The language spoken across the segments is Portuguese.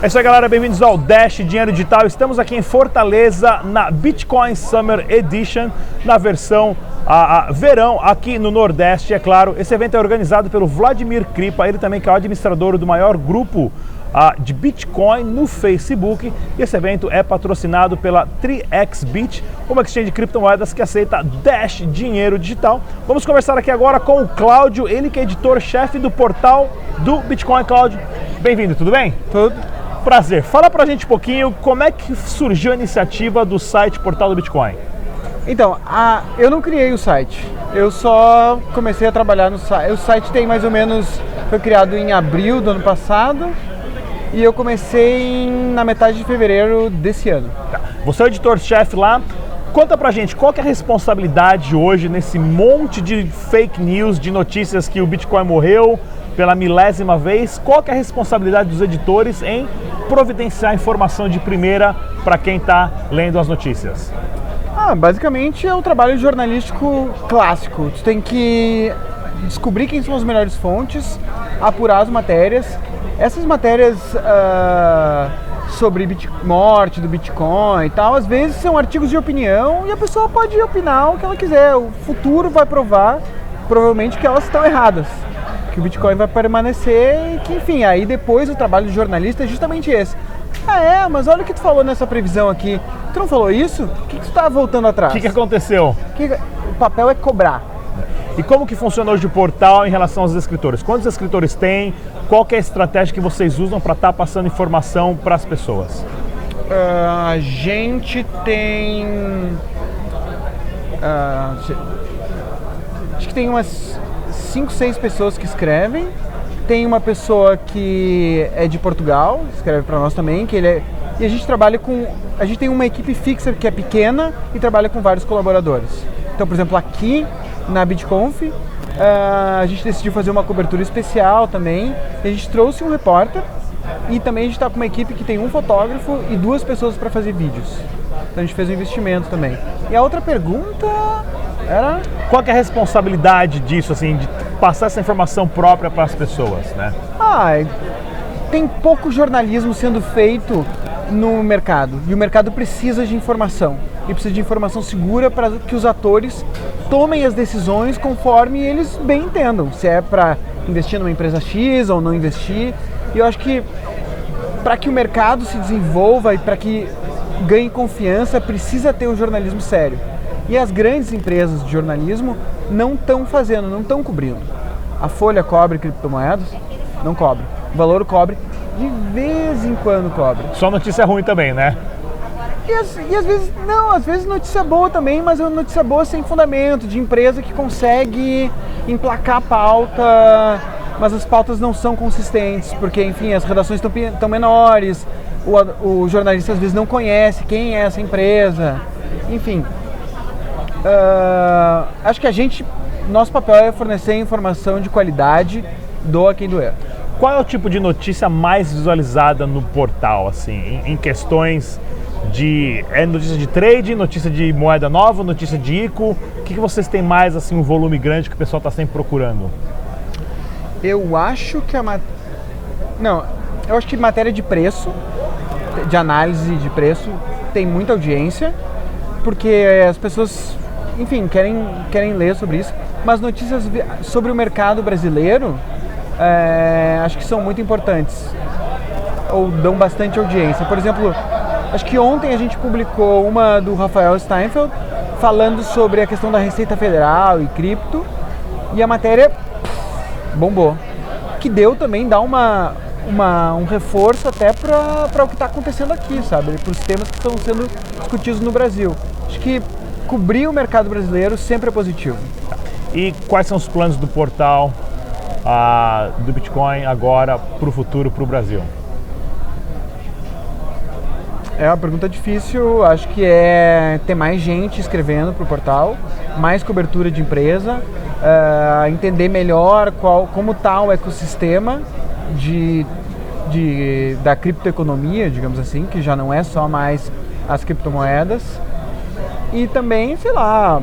É isso aí, galera. Bem-vindos ao Dash Dinheiro Digital. Estamos aqui em Fortaleza na Bitcoin Summer Edition, na versão a, a, verão aqui no Nordeste, é claro. Esse evento é organizado pelo Vladimir Kripa, ele também que é o administrador do maior grupo de Bitcoin no Facebook. E esse evento é patrocinado pela 3xBit, uma exchange de criptomoedas que aceita Dash Dinheiro Digital. Vamos conversar aqui agora com o Cláudio, ele que é editor-chefe do portal do Bitcoin. Cláudio, bem-vindo, tudo bem? Tudo. Prazer. Fala pra gente um pouquinho como é que surgiu a iniciativa do site Portal do Bitcoin. Então, a, eu não criei o site. Eu só comecei a trabalhar no site. O site tem mais ou menos foi criado em abril do ano passado e eu comecei em, na metade de fevereiro desse ano. Tá. Você é o editor-chefe lá. Conta pra gente qual é a responsabilidade hoje nesse monte de fake news, de notícias que o Bitcoin morreu pela milésima vez. Qual é a responsabilidade dos editores em providenciar informação de primeira para quem está lendo as notícias? Ah, basicamente é o trabalho jornalístico clássico. Tu tem que descobrir quem são as melhores fontes, apurar as matérias essas matérias uh, sobre bit morte do Bitcoin e tal, às vezes são artigos de opinião e a pessoa pode opinar o que ela quiser. O futuro vai provar, provavelmente, que elas estão erradas. Que o Bitcoin vai permanecer e que, enfim, aí depois o trabalho do jornalista é justamente esse. Ah, é, mas olha o que tu falou nessa previsão aqui. Tu não falou isso? O que, que tu tá voltando atrás? O que, que aconteceu? Que, o papel é cobrar. E como que funciona hoje o portal em relação aos escritores? Quantos escritores tem? Qual é a estratégia que vocês usam para estar tá passando informação para as pessoas? Uh, a gente tem. Uh, acho que tem umas 5, 6 pessoas que escrevem. Tem uma pessoa que é de Portugal, escreve para nós também, que ele é, e a gente trabalha com. A gente tem uma equipe fixa que é pequena e trabalha com vários colaboradores. Então, por exemplo, aqui na BitConf. Uh, a gente decidiu fazer uma cobertura especial também. A gente trouxe um repórter e também a gente está com uma equipe que tem um fotógrafo e duas pessoas para fazer vídeos. Então a gente fez um investimento também. E a outra pergunta era. Qual é a responsabilidade disso, assim, de passar essa informação própria para as pessoas, né? Ah, tem pouco jornalismo sendo feito no mercado e o mercado precisa de informação e precisa de informação segura para que os atores tomem as decisões conforme eles bem entendam, se é para investir numa empresa X ou não investir. E eu acho que para que o mercado se desenvolva e para que ganhe confiança, precisa ter um jornalismo sério. E as grandes empresas de jornalismo não estão fazendo, não estão cobrindo. A Folha cobre criptomoedas? Não cobre. O Valor cobre? De vez em quando cobre. Só notícia ruim também, né? E, e às vezes, não, às vezes notícia boa também, mas é notícia boa sem fundamento, de empresa que consegue emplacar a pauta, mas as pautas não são consistentes, porque, enfim, as redações estão menores, o, o, jornalista às vezes não conhece quem é essa empresa, enfim. Uh, acho que a gente, nosso papel é fornecer informação de qualidade, doa quem doer. Qual é o tipo de notícia mais visualizada no portal, assim, em, em questões de é notícia de trade, notícia de moeda nova, notícia de ICO? O que, que vocês têm mais assim um volume grande que o pessoal está sempre procurando? Eu acho que a mat... não, eu acho que matéria de preço, de análise de preço, tem muita audiência, porque as pessoas, enfim, querem querem ler sobre isso. Mas notícias sobre o mercado brasileiro, é, acho que são muito importantes ou dão bastante audiência. Por exemplo, Acho que ontem a gente publicou uma do Rafael Steinfeld falando sobre a questão da Receita Federal e cripto e a matéria bombou. Que deu também dá uma, uma, um reforço até para o que está acontecendo aqui, sabe? Para os temas que estão sendo discutidos no Brasil. Acho que cobrir o mercado brasileiro sempre é positivo. E quais são os planos do portal ah, do Bitcoin agora para o futuro, para o Brasil? É uma pergunta difícil, acho que é ter mais gente escrevendo para o portal, mais cobertura de empresa, uh, entender melhor qual, como está o ecossistema de, de, da criptoeconomia, digamos assim, que já não é só mais as criptomoedas. E também, sei lá,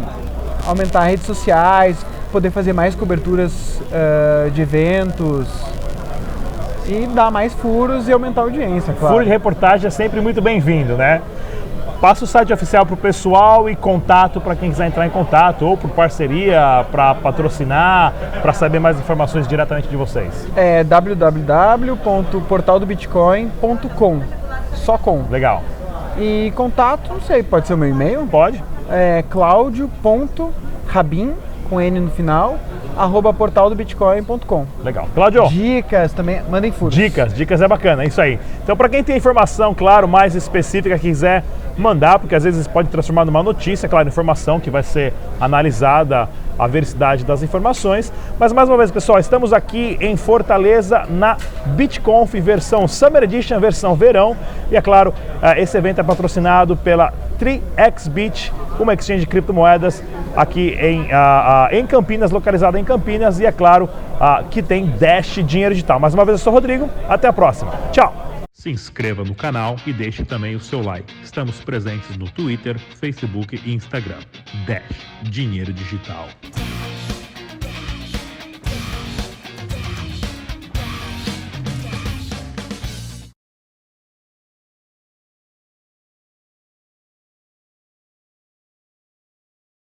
aumentar redes sociais, poder fazer mais coberturas uh, de eventos, e dar mais furos e aumentar a audiência, claro. Furo de reportagem é sempre muito bem-vindo, né? Passa o site oficial para o pessoal e contato para quem quiser entrar em contato, ou por parceria, para patrocinar, para saber mais informações diretamente de vocês. É www.portaldobitcoin.com. Só com. Legal. E contato, não sei, pode ser o meu e-mail? Pode? É claudio.rabin, com N no final, arroba portaldobitcoin.com. Legal. Cláudio. Dicas também, mandem furos. Dicas, dicas é bacana, é isso aí. Então, para quem tem informação, claro, mais específica, quiser mandar, porque às vezes pode transformar numa notícia, claro, informação que vai ser analisada a veracidade das informações. Mas mais uma vez, pessoal, estamos aqui em Fortaleza na BitConf versão Summer Edition, versão verão. E é claro, eh, esse evento é patrocinado pela 3xBit, uma exchange de criptomoedas aqui em, uh, uh, em Campinas, localizada em Campinas, e é claro uh, que tem Dash Dinheiro Digital. Mais uma vez, eu sou o Rodrigo, até a próxima. Tchau! Se inscreva no canal e deixe também o seu like. Estamos presentes no Twitter, Facebook e Instagram. Dash Dinheiro Digital.